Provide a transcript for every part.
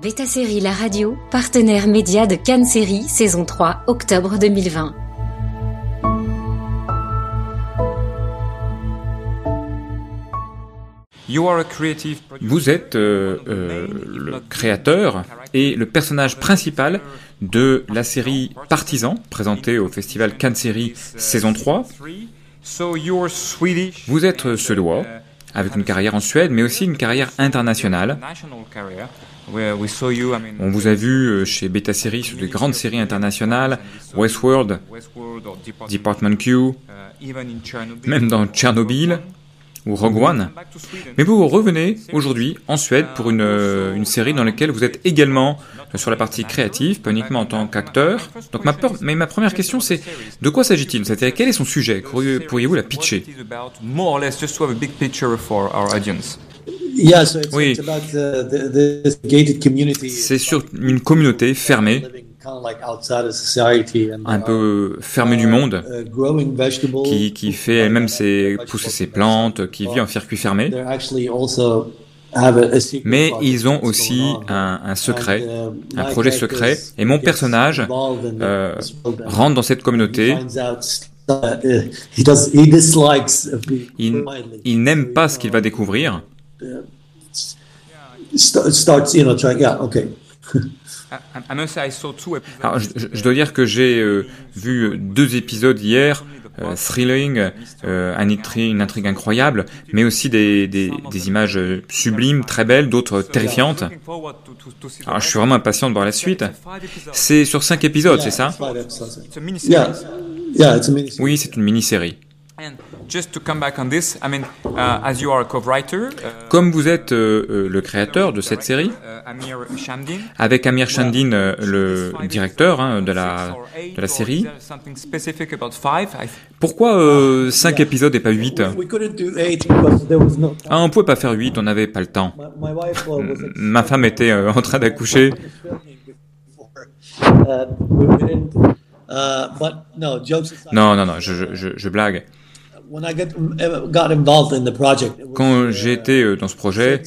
Beta Série La Radio, partenaire média de Cannes Série, saison 3, octobre 2020. Vous êtes euh, euh, le créateur et le personnage principal de la série Partisan, présentée au festival Cannes Série saison 3. Vous êtes suédois, avec une carrière en Suède, mais aussi une carrière internationale. On vous a vu euh, chez Beta Série sur des grandes séries internationales, Westworld, Department Q, même dans Tchernobyl ou Rogue One. Mais vous revenez aujourd'hui en Suède pour une, euh, une, série dans laquelle vous êtes également sur la partie créative, pas uniquement en tant qu'acteur. Donc ma, mais ma première question c'est de quoi s'agit-il? Cette série Quel est son sujet? Pourriez-vous la pitcher? Oui. C'est sur une communauté fermée, un peu fermée du monde, qui, qui fait elle-même ses, pousser ses plantes, qui vit en circuit fermé. Mais ils ont aussi un, un secret, un projet secret, et mon personnage euh, rentre dans cette communauté. Il, il n'aime pas ce qu'il va découvrir. Starts, you know, trying, yeah, okay. Alors, je, je, dois dire que j'ai euh, vu deux épisodes hier, euh, thrilling, euh, un une intrigue incroyable, mais aussi des, des, des images sublimes, très belles, d'autres terrifiantes. Alors, je suis vraiment impatient de voir la suite. C'est sur cinq épisodes, c'est ça? Oui, c'est une mini-série. Comme vous êtes euh, euh, le créateur de cette série, uh, avec Amir Shandin, uh, le directeur hein, de, la, de la série, pourquoi euh, 5 épisodes et pas 8 ah, On ne pouvait pas faire 8, on n'avait pas le temps. Ma femme était euh, en train d'accoucher. Non, non, non, je, je, je blague. Quand j'ai été euh, dans ce projet,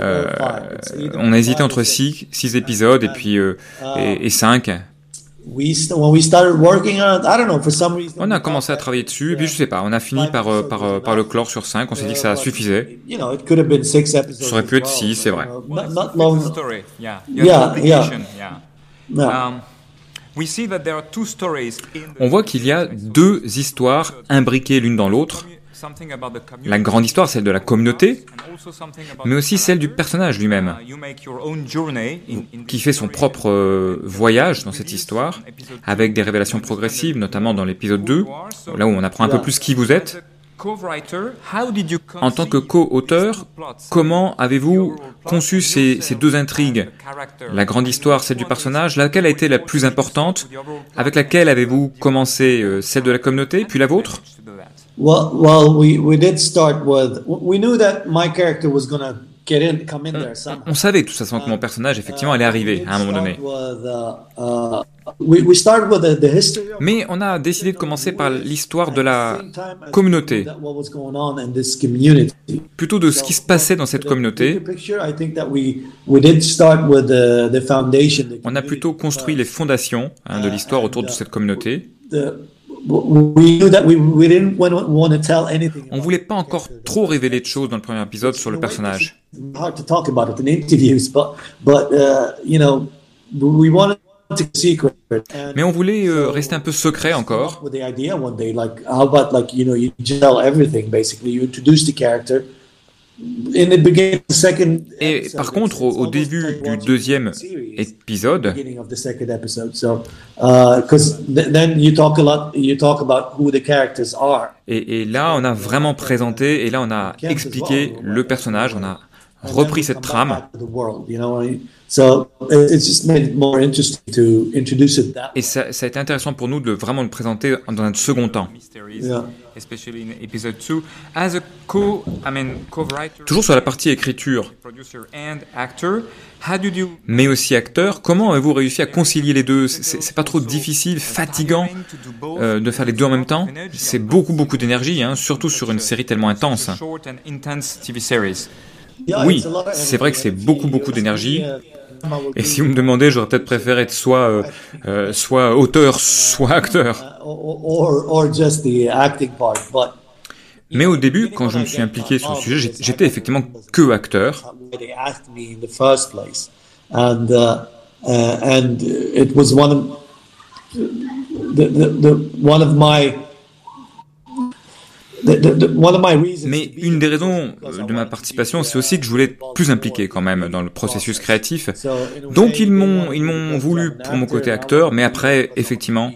euh, on a hésité entre 6 six, épisodes et puis euh, et, 5. On a commencé à travailler dessus et puis je sais pas, on a fini par, euh, par, euh, par le clore sur 5, on s'est dit que ça suffisait. Ça aurait pu être 6, c'est vrai. On voit qu'il y a deux histoires imbriquées l'une dans l'autre. La grande histoire, celle de la communauté, mais aussi celle du personnage lui-même, qui fait son propre euh, voyage dans cette histoire, avec des révélations progressives, notamment dans l'épisode 2, là où on apprend un peu plus qui vous êtes. En tant que co-auteur, comment avez-vous conçu ces, ces, deux intrigues? La grande histoire, celle du personnage, laquelle a été la plus importante? Avec laquelle avez-vous commencé euh, Celle de la communauté, puis la vôtre? Well, well we, we did start with, we knew that my character was on savait de toute façon que mon personnage, effectivement, allait arriver à un moment donné. Mais on a décidé de commencer par l'histoire de la communauté, plutôt de ce qui se passait dans cette communauté. On a plutôt construit les fondations hein, de l'histoire autour de cette communauté. On voulait pas encore trop révéler de choses dans le premier épisode sur le personnage. Mais on voulait euh, rester un peu secret encore. Et par contre, au, début du deuxième épisode, et, et là, on a vraiment présenté, et là, on a expliqué le personnage, on a repris cette trame. Et ça, ça, a été intéressant pour nous de vraiment le présenter dans un second temps. Toujours sur la partie écriture, mais aussi acteur, comment avez-vous réussi à concilier les deux? C'est pas trop difficile, fatigant euh, de faire les deux en même temps. C'est beaucoup, beaucoup d'énergie, hein, surtout sur une série tellement intense. Oui, c'est vrai que c'est beaucoup, beaucoup d'énergie. Et si vous me demandez, j'aurais peut-être préféré être soit, euh, euh, soit auteur, soit acteur. Mais au début, quand je me suis impliqué sur le sujet, j'étais effectivement que acteur. And, uh, uh, and it was one of the, the, the, one of my mais une des raisons de ma participation, c'est aussi que je voulais être plus impliqué quand même dans le processus créatif. Donc ils m'ont ils m'ont voulu pour mon côté acteur, mais après effectivement,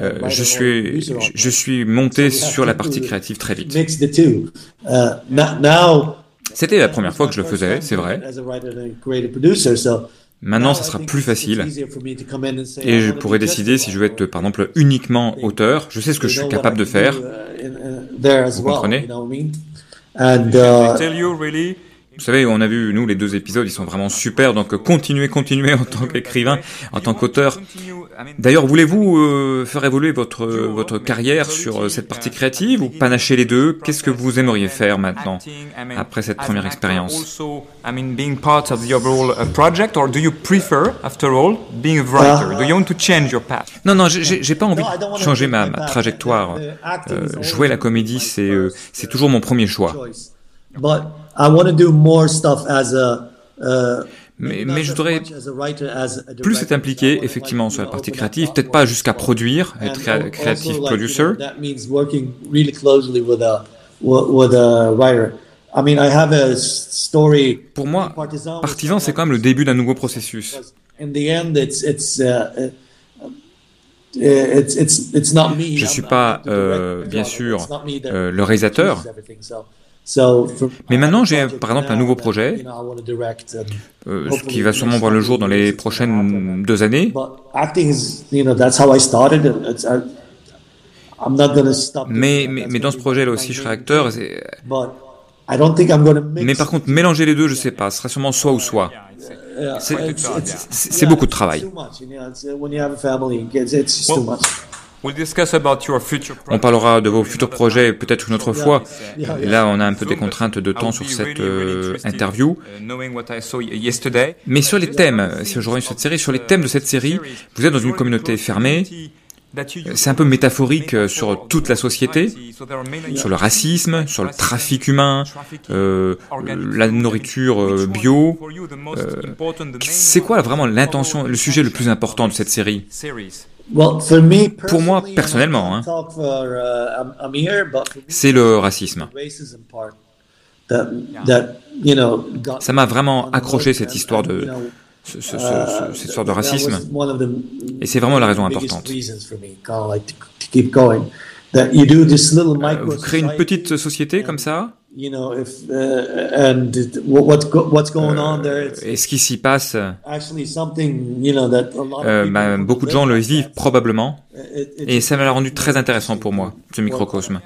euh, je suis je suis monté sur la partie créative très vite. C'était la première fois que je le faisais, c'est vrai. Maintenant, ça sera plus facile. Et je pourrais décider si je veux être, par exemple, uniquement auteur. Je sais ce que je suis capable de faire. there as Vous well. Comprenez? You know what I mean? And uh, they tell you really vous savez, on a vu, nous, les deux épisodes, ils sont vraiment super, donc continuez, continuez en tant qu'écrivain, en tant qu'auteur. D'ailleurs, voulez-vous euh, faire évoluer votre, votre carrière sur euh, cette partie créative ou panacher les deux? Qu'est-ce que vous aimeriez faire maintenant, après cette première expérience? Non, non, j'ai pas envie de changer ma, ma trajectoire. Euh, jouer la comédie, c'est euh, c'est toujours mon premier choix. Mais, mais, je voudrais plus être impliqué effectivement sur la partie créative, peut-être pas jusqu'à produire, être créatif producer. Pour moi, partisan, c'est quand même le début d'un nouveau processus. Je ne suis pas, euh, bien sûr, euh, le réalisateur, mais maintenant, j'ai par exemple un nouveau projet euh, qui va sûrement voir le jour dans les prochaines deux années. Mais, mais, mais dans ce projet-là aussi, je serai acteur. Mais par contre, mélanger les deux, je sais pas. Ce sera sûrement soit ou soit. C'est beaucoup de travail. On parlera de vos futurs projets peut-être une autre fois. là, on a un peu des contraintes de temps sur cette euh, interview. Mais sur les thèmes, si je reviens sur cette série, sur les thèmes de cette série, vous êtes dans une communauté fermée. C'est un peu métaphorique euh, sur toute la société, sur le racisme, sur le trafic humain, euh, la nourriture bio. c'est quoi vraiment l'intention, le sujet le plus important de cette série? Pour moi, personnellement, hein, c'est le racisme. Ça m'a vraiment accroché cette histoire de, ce, ce, ce, cette histoire de racisme. Et c'est vraiment la raison importante. Vous créez une petite société comme ça et ce qui s'y passe, euh, ben, beaucoup de gens le vivent probablement, et ça m'a rendu très intéressant pour moi, ce microcosme.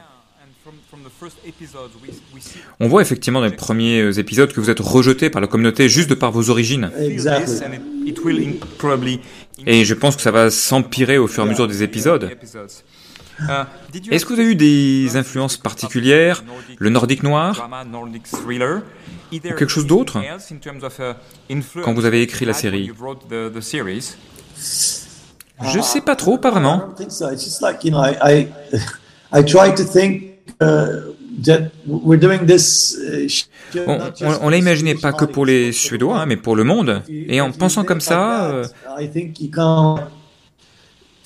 On voit effectivement dans les premiers épisodes que vous êtes rejeté par la communauté juste de par vos origines. Et je pense que ça va s'empirer au fur et à mesure des épisodes. Euh, Est-ce que vous avez eu des influences particulières, le nordique noir ou quelque chose d'autre quand vous avez écrit la série? Je ne sais pas trop, pas vraiment. On, l'a imaginé pas que pour les Suédois, hein, mais pour le monde. Et en pensant comme ça, euh,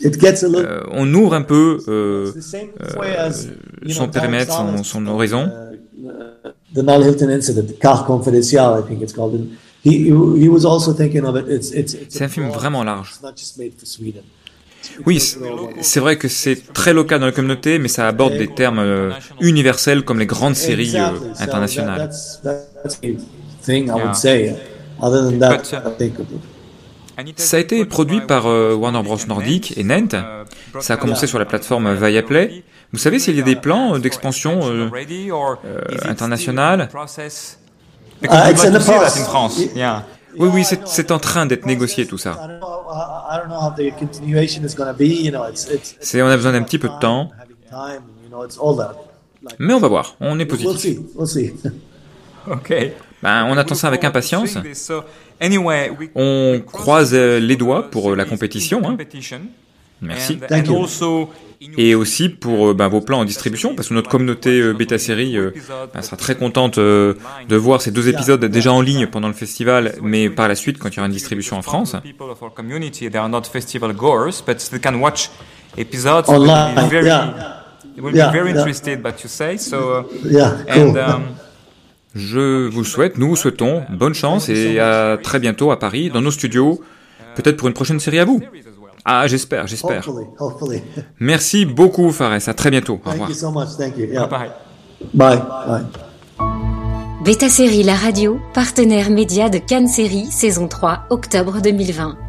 euh, on ouvre un peu euh, euh, son périmètre, son, son horizon. C'est un film vraiment large. Oui, c'est vrai que c'est très local dans la communauté, mais ça aborde des termes euh, universels comme les grandes séries euh, internationales. Ça a été produit par euh, Warner Bros. Nordic et Nent. Ça a commencé sur la plateforme Viaplay. Vous savez s'il y a des plans d'expansion euh, euh, internationale? Ah. Oui, oui, c'est en train d'être négocié tout ça. C'est, on a besoin d'un petit peu de temps. Mais on va voir, on est positif. Ok. Ben, on attend ça avec impatience. On croise les doigts pour la compétition. Hein. Merci. Et aussi pour ben, vos plans en distribution, parce que notre communauté euh, bêta série euh, ben, sera très contente euh, de voir ces deux épisodes déjà en ligne pendant le festival, mais par la suite quand il y aura une distribution en France. Je vous souhaite, nous vous souhaitons bonne chance et à très bientôt à Paris, dans nos studios, peut-être pour une prochaine série à vous. Ah, j'espère, j'espère. Merci beaucoup, Fares. À très bientôt. Au revoir. Bye. Bye. Bye. Beta Série La Radio, partenaire média de Cannes Série, saison 3, octobre 2020.